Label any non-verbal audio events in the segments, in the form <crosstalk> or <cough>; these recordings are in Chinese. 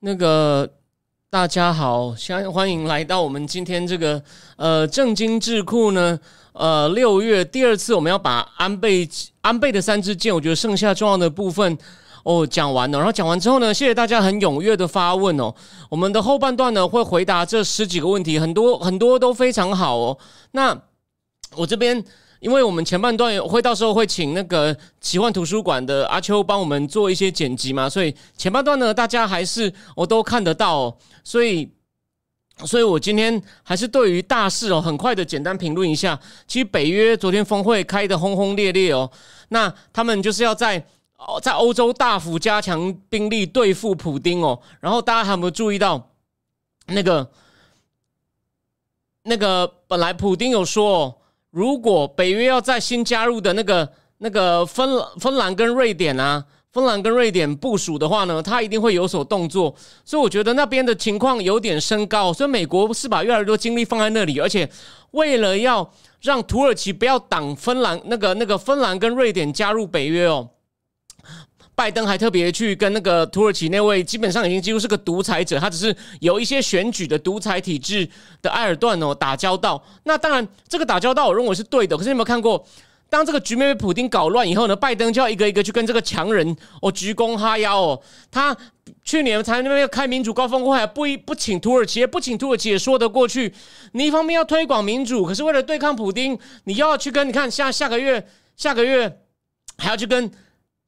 那个大家好，欢欢迎来到我们今天这个呃正经智库呢，呃六月第二次我们要把安倍安倍的三支箭，我觉得剩下重要的部分哦讲完了，然后讲完之后呢，谢谢大家很踊跃的发问哦，我们的后半段呢会回答这十几个问题，很多很多都非常好哦，那我这边。因为我们前半段会到时候会请那个奇幻图书馆的阿秋帮我们做一些剪辑嘛，所以前半段呢，大家还是我都看得到，哦所以，所以我今天还是对于大事哦，很快的简单评论一下。其实北约昨天峰会开的轰轰烈烈哦，那他们就是要在哦在欧洲大幅加强兵力对付普丁哦，然后大家有没有注意到那个那个本来普丁有说。哦如果北约要在新加入的那个那个芬芬兰跟瑞典啊，芬兰跟瑞典部署的话呢，它一定会有所动作。所以我觉得那边的情况有点升高，所以美国是把越来越多精力放在那里，而且为了要让土耳其不要挡芬兰那个那个芬兰跟瑞典加入北约哦。拜登还特别去跟那个土耳其那位基本上已经几乎是个独裁者，他只是有一些选举的独裁体制的埃尔段哦打交道。那当然，这个打交道我认为是对的。可是你有没有看过，当这个局面被普京搞乱以后呢？拜登就要一个一个去跟这个强人哦鞠躬哈腰哦。他去年才那边要开民主高峰会，不一不请土耳其，不请土耳其也说得过去。你一方面要推广民主，可是为了对抗普京，你要去跟你看下下个月下个月还要去跟。<laughs>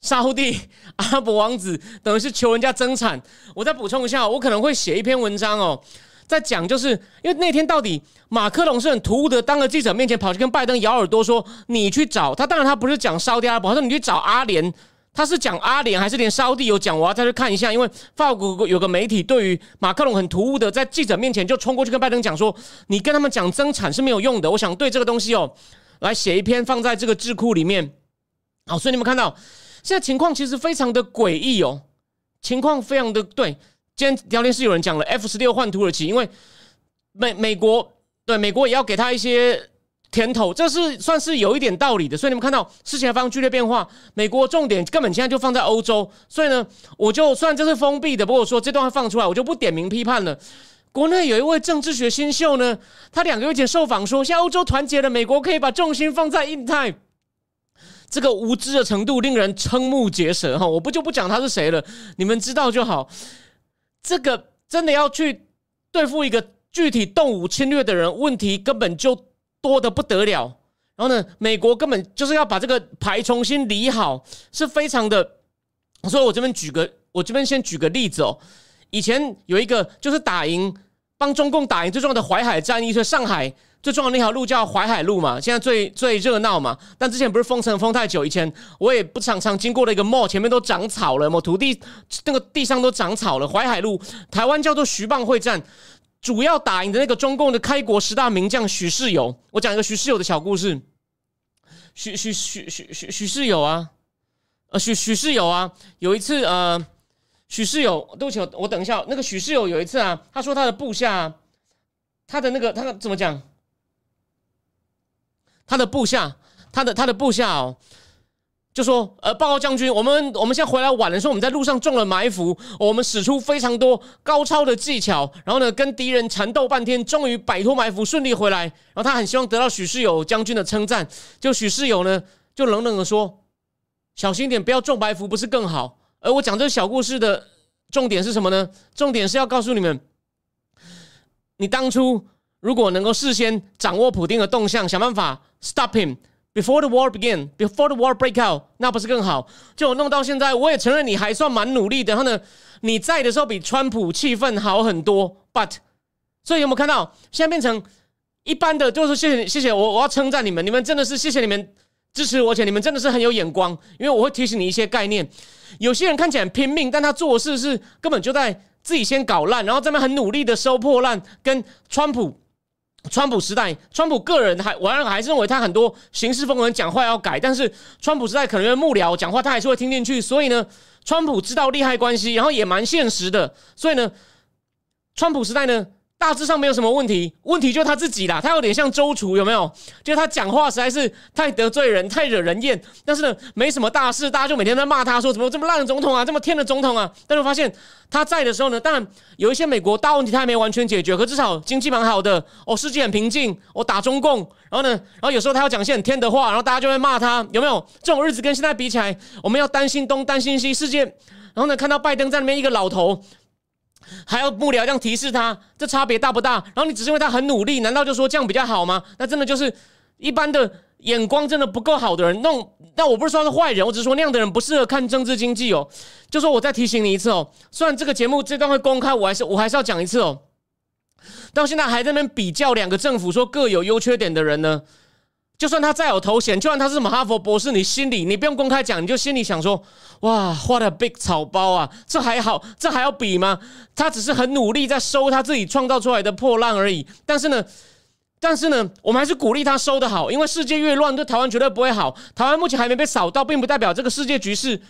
沙地 <laughs> 阿拉伯王子等于是求人家增产。我再补充一下，我可能会写一篇文章哦，在讲，就是因为那天到底马克龙是很突兀的，当着记者面前跑去跟拜登咬耳朵说：“你去找他。”当然他不是讲沙地阿拉伯，他说你去找阿联，他是讲阿联还是连沙地有讲？我要再去看一下，因为法国有个媒体对于马克龙很突兀的在记者面前就冲过去跟拜登讲说：“你跟他们讲增产是没有用的。”我想对这个东西哦，来写一篇放在这个智库里面。好，所以你们看到。现在情况其实非常的诡异哦，情况非常的对。今天聊天室有人讲了 F 十六换土耳其，因为美美国对美国也要给他一些甜头，这是算是有一点道理的。所以你们看到事情发生剧烈变化，美国重点根本现在就放在欧洲。所以呢，我就虽然这是封闭的，不过我说这段话放出来，我就不点名批判了。国内有一位政治学新秀呢，他两个月前受访说，现在欧洲团结了，美国可以把重心放在印太。这个无知的程度令人瞠目结舌哈！我不就不讲他是谁了，你们知道就好。这个真的要去对付一个具体动武侵略的人，问题根本就多的不得了。然后呢，美国根本就是要把这个牌重新理好，是非常的。所以我这边举个，我这边先举个例子哦。以前有一个就是打赢帮中共打赢最重要的淮海战役，是上海。最重要那条路叫淮海路嘛，现在最最热闹嘛。但之前不是封城封太久，以前我也不常常经过了一个 mall，前面都长草了，某土地那个地上都长草了。淮海路，台湾叫做徐蚌会战，主要打赢的那个中共的开国十大名将许世友。我讲一个许世友的小故事。许许许许许许世友啊，呃许许世友啊，有一次呃许世友，对不起，我等一下，那个许世友有一次啊，他说他的部下，他的那个他怎么讲？他的部下，他的他的部下哦，就说：“呃，报告将军，我们我们现在回来晚了，说我们在路上中了埋伏，我们使出非常多高超的技巧，然后呢，跟敌人缠斗半天，终于摆脱埋伏，顺利回来。然后他很希望得到许世友将军的称赞，就许世友呢，就冷冷的说：小心点，不要中埋伏，不是更好？而我讲这个小故事的重点是什么呢？重点是要告诉你们，你当初。”如果能够事先掌握普丁的动向，想办法 stop him before the war begin, before the war break out，那不是更好？就弄到现在，我也承认你还算蛮努力的。然后呢，你在的时候比川普气氛好很多。But，所以有没有看到现在变成一般的？就是谢谢谢谢我，我要称赞你们，你们真的是谢谢你们支持我，且你们真的是很有眼光。因为我会提醒你一些概念。有些人看起来拼命，但他做事是根本就在自己先搞烂，然后这边很努力的收破烂，跟川普。川普时代，川普个人还，我还是认为他很多行事风格讲话要改，但是川普时代可能因为幕僚讲话，他还是会听进去，所以呢，川普知道利害关系，然后也蛮现实的，所以呢，川普时代呢。大致上没有什么问题，问题就他自己啦。他有点像周厨，有没有？就是他讲话实在是太得罪人，太惹人厌。但是呢，没什么大事，大家就每天在骂他，说怎么这么烂的总统啊，这么天的总统啊。但是发现他在的时候呢，当然有一些美国大问题他还没完全解决，可至少经济蛮好的哦，世界很平静。我打中共，然后呢，然后有时候他要讲些很天的话，然后大家就会骂他，有没有？这种日子跟现在比起来，我们要担心东担心西，世界。然后呢，看到拜登在那边一个老头。还要幕僚这样提示他，这差别大不大？然后你只是因为他很努力，难道就说这样比较好吗？那真的就是一般的眼光真的不够好的人弄。那我不是说他是坏人，我只是说那样的人不适合看政治经济哦。就说我再提醒你一次哦，虽然这个节目这段会公开，我还是我还是要讲一次哦。到现在还在那边比较两个政府，说各有优缺点的人呢？就算他再有头衔，就算他是什么哈佛博士，你心里你不用公开讲，你就心里想说：哇，what a big 草包啊！这还好，这还要比吗？他只是很努力在收他自己创造出来的破烂而已。但是呢，但是呢，我们还是鼓励他收的好，因为世界越乱，对台湾绝对不会好。台湾目前还没被扫到，并不代表这个世界局势。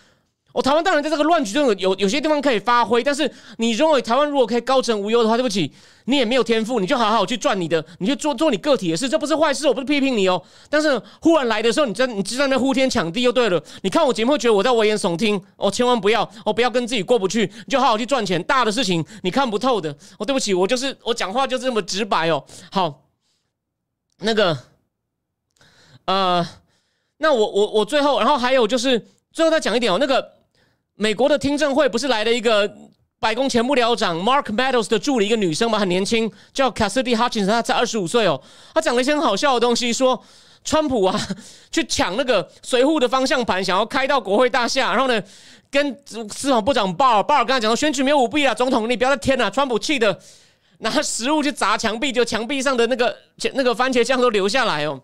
我台湾当然在这个乱局中有有些地方可以发挥，但是你认为台湾如果可以高枕无忧的话，对不起，你也没有天赋，你就好好去赚你的，你去做做你个体的事，这不是坏事，我不是批评你哦。但是忽然来的时候，你在你就在那呼天抢地，又对了。你看我节目，觉得我在危言耸听，哦，千万不要，哦，不要跟自己过不去，就好好去赚钱。大的事情你看不透的，哦，对不起，我就是我讲话就是这么直白哦。好，那个，呃，那我我我最后，然后还有就是最后再讲一点哦，那个。美国的听证会不是来了一个白宫前幕僚长 Mark Meadows 的助理，一个女生嘛，很年轻，叫 Cassidy Hutchins，她才二十五岁哦。她讲了一些很好笑的东西，说川普啊 <laughs> 去抢那个随扈的方向盘，想要开到国会大厦，然后呢跟司法部长鲍尔，鲍尔跟他讲说选举没有舞弊啊，总统你不要再添了。川普气的拿食物去砸墙壁，就墙壁上的那个那个番茄酱都流下来哦。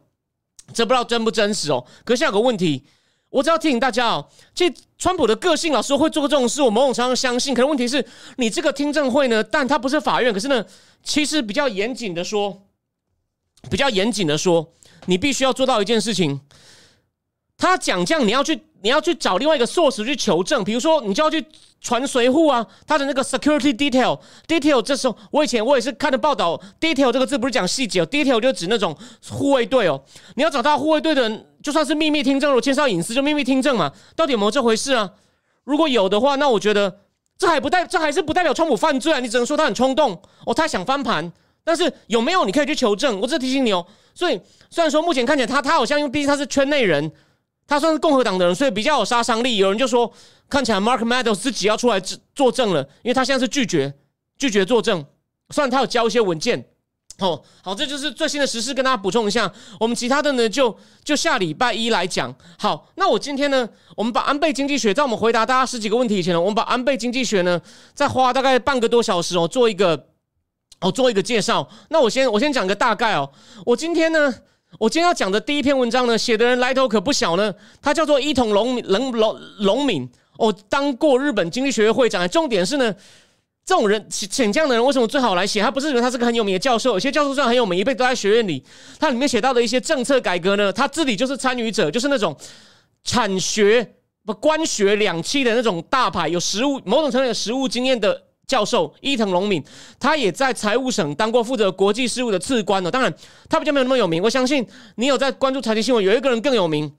这不知道真不真实哦。可是有个问题。我只要提醒大家哦，这川普的个性，老师会做这种事，我某种程度相信。可是问题是，你这个听证会呢，但它不是法院，可是呢，其实比较严谨的说，比较严谨的说，你必须要做到一件事情。他讲这样，你要去，你要去找另外一个 source 去求证。比如说，你就要去传随扈啊，他的那个 security detail detail。这时候，我以前我也是看的报道，detail 这个字不是讲细节哦，detail 就指那种护卫队哦。你要找到护卫队的人，就算是秘密听证，如果介绍隐私，就秘密听证嘛。到底有没有这回事啊？如果有的话，那我觉得这还不代，这还是不代表川普犯罪啊。你只能说他很冲动哦，他想翻盘。但是有没有，你可以去求证。我只提醒你哦。所以虽然说目前看起来他他好像因为毕竟他是圈内人。他算是共和党的人，所以比较有杀伤力。有人就说，看起来 Mark Meadows 自己要出来作证了，因为他现在是拒绝拒绝作证。虽然他有交一些文件，哦，好，这就是最新的时事，跟大家补充一下。我们其他的呢，就就下礼拜一来讲。好，那我今天呢，我们把安倍经济学，在我们回答大家十几个问题以前呢，我们把安倍经济学呢，再花大概半个多小时哦，做一个哦，做一个介绍。那我先我先讲个大概哦，我今天呢。我今天要讲的第一篇文章呢，写的人来头可不小呢。他叫做伊藤龙龙龙龙敏哦，当过日本经济学会会长。重点是呢，这种人请这样的人为什么最好来写？他不是因为他是个很有名的教授，有些教授虽然很有名，一辈子都在学院里。他里面写到的一些政策改革呢，他自己就是参与者，就是那种产学不官学两栖的那种大牌，有实务某种程度有实务经验的。教授伊藤隆敏，他也在财务省当过负责国际事务的次官哦。当然，他比较没有那么有名。我相信你有在关注财经新闻，有一个人更有名，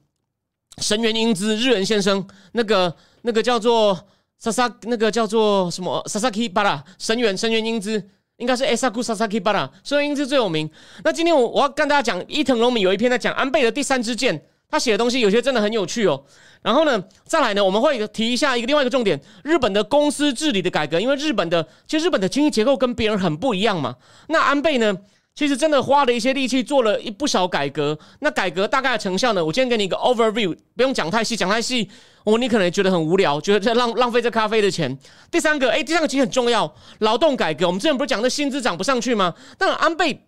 神原英姿日元先生，那个那个叫做萨萨，那个叫做什么萨萨基巴拉神原神原英姿，应该是 Saku 萨萨基巴拉神原英姿最有名。那今天我我要跟大家讲，伊藤隆美有一篇在讲安倍的第三支箭。他写的东西有些真的很有趣哦。然后呢，再来呢，我们会提一下一个另外一个重点：日本的公司治理的改革。因为日本的其实日本的经济结构跟别人很不一样嘛。那安倍呢，其实真的花了一些力气做了一不少改革。那改革大概的成效呢，我今天给你一个 overview，不用讲太细，讲太细哦，你可能觉得很无聊，觉得在浪浪费这咖啡的钱。第三个，哎，第三个其实很重要，劳动改革。我们之前不是讲那薪资涨不上去吗？但安倍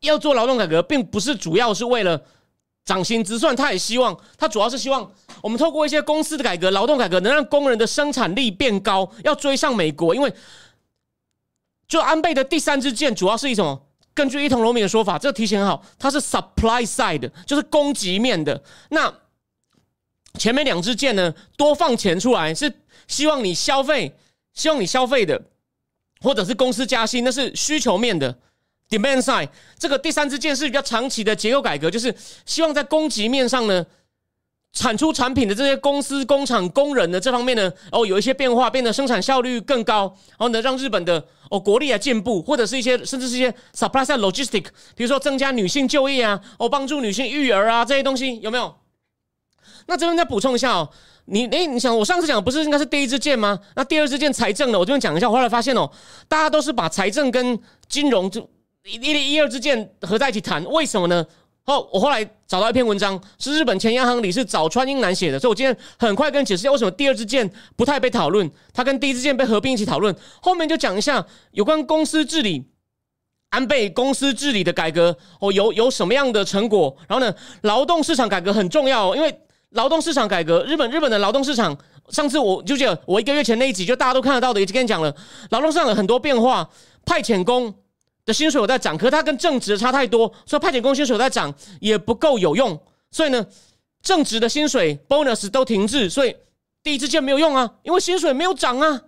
要做劳动改革，并不是主要是为了。涨薪资，算他也希望，他主要是希望我们透过一些公司的改革、劳动改革，能让工人的生产力变高，要追上美国。因为就安倍的第三支箭主要是一种，根据伊藤荣明的说法，这个提醒很好，它是 supply side，就是供给面的。那前面两支箭呢，多放钱出来，是希望你消费，希望你消费的，或者是公司加薪，那是需求面的 demand side。这个第三支箭是比较长期的结构改革，就是希望在供给面上呢。产出产品的这些公司、工厂、工人的这方面呢，哦，有一些变化，变得生产效率更高，然后呢，让日本的哦国力啊进步，或者是一些甚至是一些 supply side logistic，比如说增加女性就业啊，哦，帮助女性育儿啊这些东西有没有？那这边再补充一下哦，你诶，你想我上次讲不是应该是第一支箭吗？那第二支箭财政的，我这边讲一下，我后来发现哦，大家都是把财政跟金融就一、一、一二支箭合在一起谈，为什么呢？哦，我后来找到一篇文章，是日本前央行理事早川英男写的，所以我今天很快跟解释一下为什么第二支箭不太被讨论，它跟第一支箭被合并一起讨论。后面就讲一下有关公司治理，安倍公司治理的改革哦，有有什么样的成果？然后呢，劳动市场改革很重要，因为劳动市场改革，日本日本的劳动市场，上次我就记得我一个月前那一集就大家都看得到的，已经跟你讲了，劳动市场有很多变化，派遣工。薪水有在涨，可是它跟正职差太多，所以派遣工薪水有在涨也不够有用，所以呢，正职的薪水 bonus 都停滞，所以第一支箭没有用啊，因为薪水没有涨啊。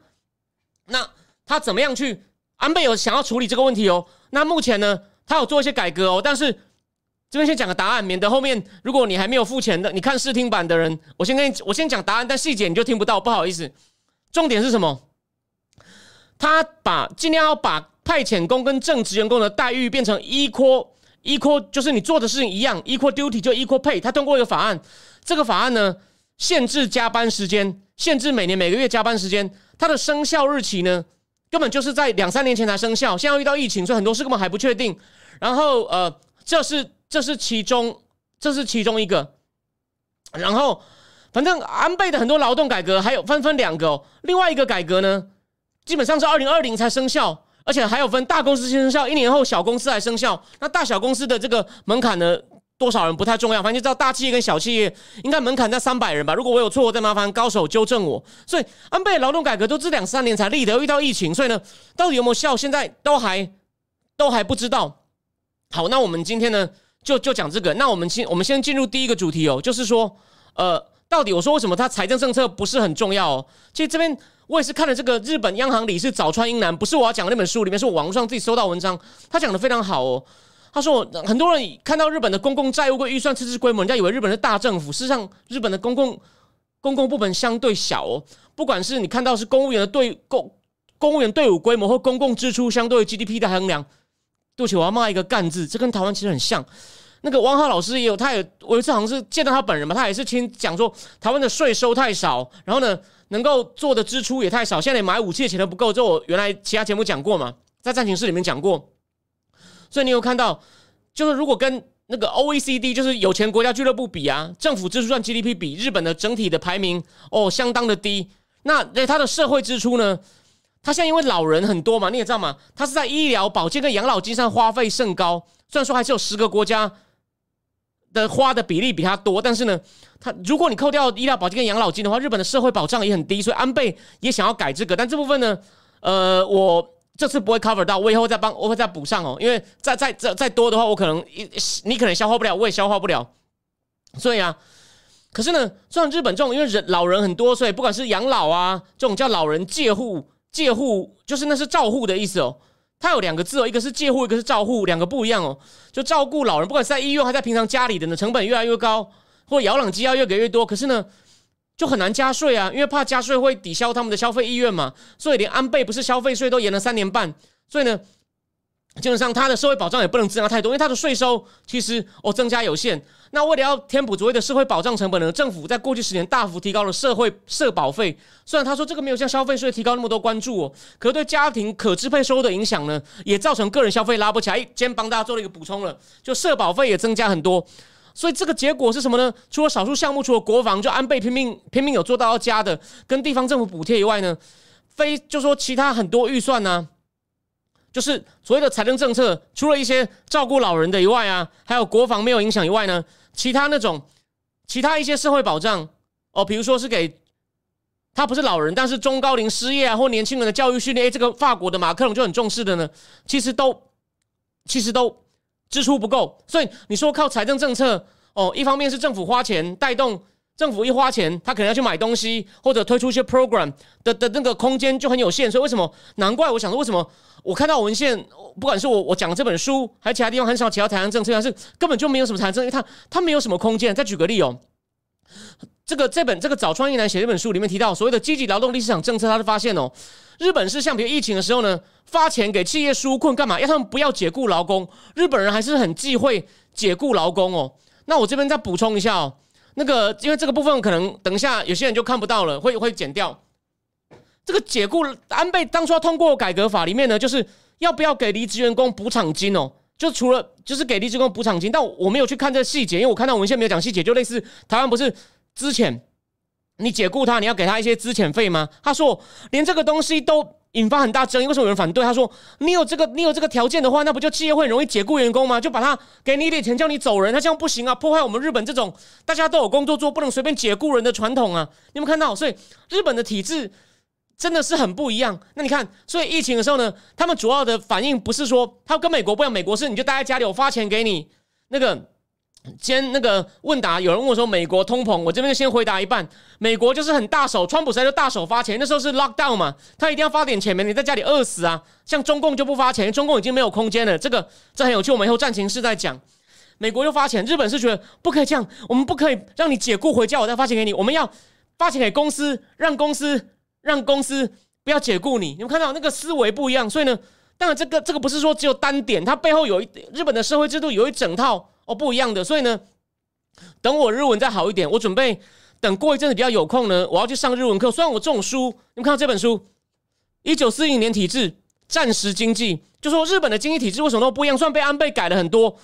那他怎么样去？安倍有想要处理这个问题哦。那目前呢，他有做一些改革哦，但是这边先讲个答案，免得后面如果你还没有付钱的，你看试听版的人，我先跟你我先讲答案，但细节你就听不到，不好意思。重点是什么？他把尽量要把。派遣工跟正职员工的待遇变成 equal equal，就是你做的事情一样，equal duty 就 equal pay。他通过一个法案，这个法案呢限制加班时间，限制每年每个月加班时间。它的生效日期呢，根本就是在两三年前才生效。现在遇到疫情，所以很多事根本还不确定。然后呃，这是这是其中这是其中一个。然后反正安倍的很多劳动改革还有分分两个，哦另外一个改革呢，基本上是二零二零才生效。而且还有分大公司先生效，一年后小公司来生效。那大小公司的这个门槛呢，多少人不太重要，反正就知道大企业跟小企业应该门槛在三百人吧。如果我有错，再麻烦高手纠正我。所以安倍劳动改革都这两三年才立的，遇到疫情，所以呢，到底有没有效，现在都还都还不知道。好，那我们今天呢，就就讲这个。那我们先我们先进入第一个主题哦，就是说，呃，到底我说为什么他财政政策不是很重要？哦？其实这边。我也是看了这个日本央行理事早川英男，不是我要讲那本书里面，是我网络上自己搜到文章，他讲的非常好哦。他说，很多人看到日本的公共债务跟预算赤字规模，人家以为日本是大政府，事实上，日本的公共公共部门相对小哦。不管是你看到是公务员的队公公务员队伍规模或公共支出相对 GDP 的衡量，对不起，我要骂一个干字，这跟台湾其实很像。那个汪浩老师也有，他也我有一次好像是见到他本人嘛，他也是听讲说，台湾的税收太少，然后呢。能够做的支出也太少，现在连买武器的钱都不够。这我原来其他节目讲过嘛，在战情室里面讲过。所以你有看到，就是如果跟那个 OECD，就是有钱国家俱乐部比啊，政府支出占 GDP 比日本的整体的排名哦，相当的低。那那它的社会支出呢？它现在因为老人很多嘛，你也知道嘛，它是在医疗保健跟养老金上花费甚高。虽然说还是有十个国家。的花的比例比他多，但是呢，他如果你扣掉医疗保健跟养老金的话，日本的社会保障也很低，所以安倍也想要改这个，但这部分呢，呃，我这次不会 cover 到，我以后再帮，我会再补上哦，因为再再再再多的话，我可能你可能消化不了，我也消化不了，所以啊，可是呢，像日本这种，因为人老人很多，所以不管是养老啊，这种叫老人介护介护，就是那是照护的意思哦。它有两个字哦，一个是借护，一个是照护，两个不一样哦。就照顾老人，不管是在医院还是在平常家里的呢，成本越来越高，或摇篮机要越给越多。可是呢，就很难加税啊，因为怕加税会抵消他们的消费意愿嘛。所以连安倍不是消费税都延了三年半，所以呢。基本上，他的社会保障也不能增加太多，因为他的税收其实哦增加有限。那为了要填补所谓的社会保障成本呢，政府在过去十年大幅提高了社会社保费。虽然他说这个没有像消费税提高那么多关注哦，可是对家庭可支配收入的影响呢，也造成个人消费拉不起来。今天帮大家做了一个补充了，就社保费也增加很多。所以这个结果是什么呢？除了少数项目，除了国防就安倍拼命拼命有做到要加的，跟地方政府补贴以外呢，非就说其他很多预算呢。就是所谓的财政政策，除了一些照顾老人的以外啊，还有国防没有影响以外呢，其他那种其他一些社会保障哦，比如说是给他不是老人，但是中高龄失业啊，或年轻人的教育训练，这个法国的马克龙就很重视的呢。其实都其实都支出不够，所以你说靠财政政策哦，一方面是政府花钱带动。政府一花钱，他可能要去买东西，或者推出一些 program 的的那个空间就很有限，所以为什么？难怪我想说，为什么我看到文献，不管是我我讲这本书，还是其他地方很少提到台湾政策，还是根本就没有什么财政，因为它它没有什么空间。再举个例哦，这个这本这个早川一男写这本书里面提到所谓的积极劳动力市场政策，他是发现哦，日本是像比如疫情的时候呢，发钱给企业纾困干嘛？要他们不要解雇劳工，日本人还是很忌讳解雇劳工哦。那我这边再补充一下哦。那个，因为这个部分可能等一下有些人就看不到了，会会剪掉。这个解雇安倍当初要通过改革法里面呢，就是要不要给离职员工补偿金哦？就除了就是给离职工补偿金，但我没有去看这细节，因为我看到文献没有讲细节，就类似台湾不是之前你解雇他，你要给他一些资遣费吗？他说连这个东西都。引发很大争议，为什么有人反对？他说：“你有这个，你有这个条件的话，那不就企业会容易解雇员工吗？就把他给你一点钱，叫你走人，他这样不行啊，破坏我们日本这种大家都有工作做，不能随便解雇人的传统啊！你有没有看到？所以日本的体制真的是很不一样。那你看，所以疫情的时候呢，他们主要的反应不是说他跟美国不一样，美国是你就待在家里，我发钱给你那个。”先那个问答，有人问我说：“美国通膨，我这边就先回答一半。美国就是很大手，川普在就大手发钱，那时候是 lock down 嘛，他一定要发点钱，免你在家里饿死啊。像中共就不发钱，中共已经没有空间了。这个这很有趣，我们以后战情是在讲。美国就发钱，日本是觉得不可以这样，我们不可以让你解雇回家，我再发钱给你。我们要发钱给公司，让公司让公司不要解雇你。你们看到那个思维不一样，所以呢，当然这个这个不是说只有单点，它背后有一日本的社会制度有一整套。”不一样的，所以呢，等我日文再好一点，我准备等过一阵子比较有空呢，我要去上日文课。虽然我这种书，你们看到这本书，《一九四一年体制战时经济》，就说日本的经济体制为什么都不一样？虽然被安倍改了很多，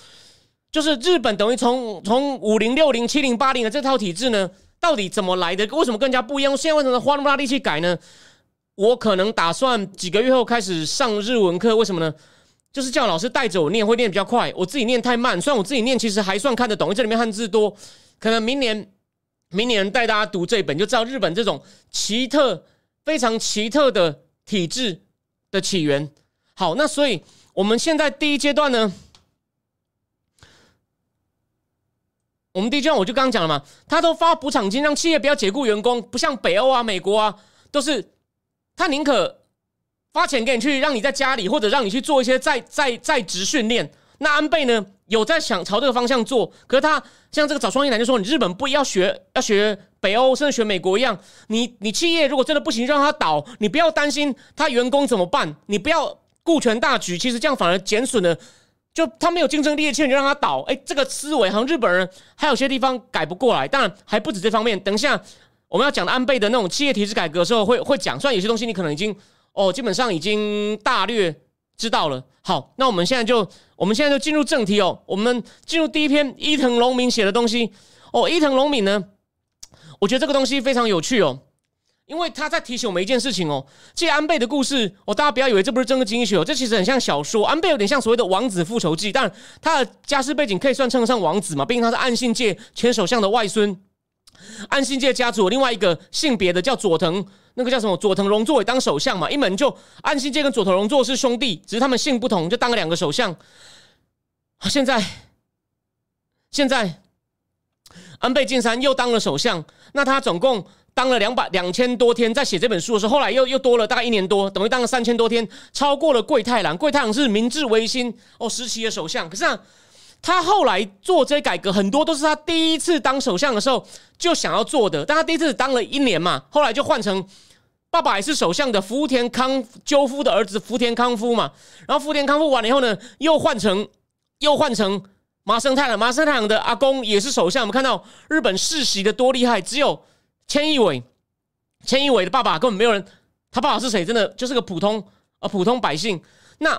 就是日本等于从从五零六零七零八零的这套体制呢，到底怎么来的？为什么更加不一样？现在为什么花那么大力气改呢？我可能打算几个月后开始上日文课，为什么呢？就是叫老师带着我念，会念比较快。我自己念太慢，虽然我自己念其实还算看得懂，这里面汉字多。可能明年，明年带大家读这本，就知道日本这种奇特、非常奇特的体制的起源。好，那所以我们现在第一阶段呢，我们第一阶段我就刚刚讲了嘛，他都发补偿金让企业不要解雇员工，不像北欧啊、美国啊，都是他宁可。花钱给你去，让你在家里，或者让你去做一些在在在职训练。那安倍呢，有在想朝这个方向做。可是他像这个早创业男就说，你日本不要学，要学北欧，甚至学美国一样。你你企业如果真的不行，让他倒，你不要担心他员工怎么办，你不要顾全大局。其实这样反而减损了，就他没有竞争力，钱你就让他倒。哎，这个思维好像日本人还有些地方改不过来。当然还不止这方面。等一下我们要讲的安倍的那种企业体制改革的时候，会会讲。虽然有些东西你可能已经。哦，基本上已经大略知道了。好，那我们现在就，我们现在就进入正题哦。我们进入第一篇伊藤隆敏写的东西。哦，伊藤隆敏呢，我觉得这个东西非常有趣哦，因为他在提醒我们一件事情哦。这安倍的故事，哦，大家不要以为这不是真的经济学哦，这其实很像小说。安倍有点像所谓的王子复仇记，但他的家世背景可以算称得上王子嘛，毕竟他是岸信介前首相的外孙。安信介家族另外一个性别的叫佐藤。那个叫什么佐藤荣作也当首相嘛？一门就安信介跟佐藤荣作是兄弟，只是他们姓不同，就当了两个首相。现在，现在安倍晋三又当了首相，那他总共当了两百两千多天，在写这本书的时候，后来又又多了大概一年多，等于当了三千多天，超过了桂太郎。桂太郎是明治维新哦时期的首相，可是啊，他后来做这些改革，很多都是他第一次当首相的时候就想要做的，但他第一次当了一年嘛，后来就换成。爸爸也是首相的福田康纠夫的儿子福田康夫嘛，然后福田康夫完了以后呢，又换成又换成麻生太郎，麻生太郎的阿公也是首相。我们看到日本世袭的多厉害，只有千亿伟，千亿伟的爸爸根本没有人，他爸爸是谁？真的就是个普通呃普通百姓。那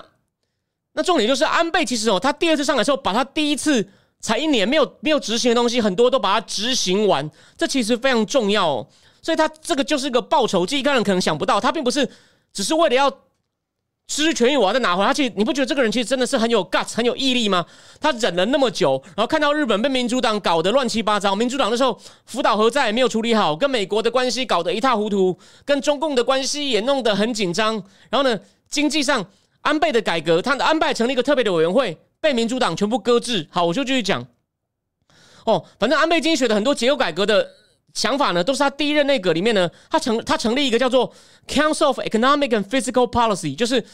那重点就是安倍其实哦，他第二次上来之后，把他第一次才一年没有没有执行的东西，很多都把它执行完，这其实非常重要哦。所以他这个就是一个报仇记，一般人可能想不到，他并不是只是为了要失去权益，我要再拿回来。他其实你不觉得这个人其实真的是很有 guts、很有毅力吗？他忍了那么久，然后看到日本被民主党搞得乱七八糟，民主党那时候福岛核灾也没有处理好，跟美国的关系搞得一塌糊涂，跟中共的关系也弄得很紧张。然后呢，经济上安倍的改革，他的安倍成立一个特别的委员会，被民主党全部搁置。好，我就继续讲。哦，反正安倍经济学的很多结构改革的想法呢，都是他第一任内阁里面呢，他成他成立一个叫做 Council of Economic and Physical Policy，就是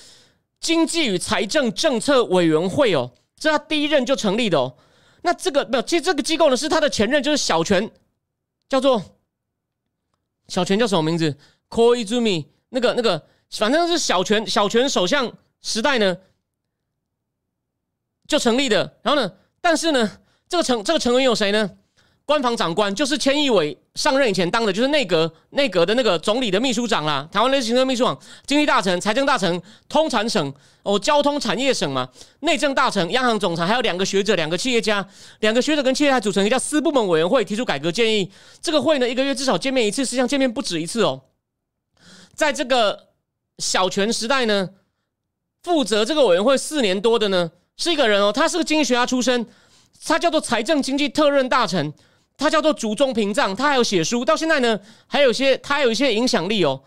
经济与财政政策委员会哦，这他第一任就成立的哦。那这个没有，其实这个机构呢是他的前任，就是小泉，叫做小泉叫什么名字？Koizumi，那个那个，反正是小泉小泉首相时代呢就成立的。然后呢，但是呢，这个成这个成员有谁呢？官房长官就是千亿伟上任以前当的，就是内阁内阁的那个总理的秘书长啦。台湾类行政秘书长、经济大臣、财政大臣、通产省哦，交通产业省嘛，内政大臣、央行总裁，还有两个学者、两个企业家，两个学者跟企业家组成一个叫私部门委员会，提出改革建议。这个会呢，一个月至少见面一次，实际上见面不止一次哦。在这个小泉时代呢，负责这个委员会四年多的呢，是一个人哦，他是个经济学家出身，他叫做财政经济特任大臣。他叫做竹中屏障，他还有写书，到现在呢，还有一些他有一些影响力哦。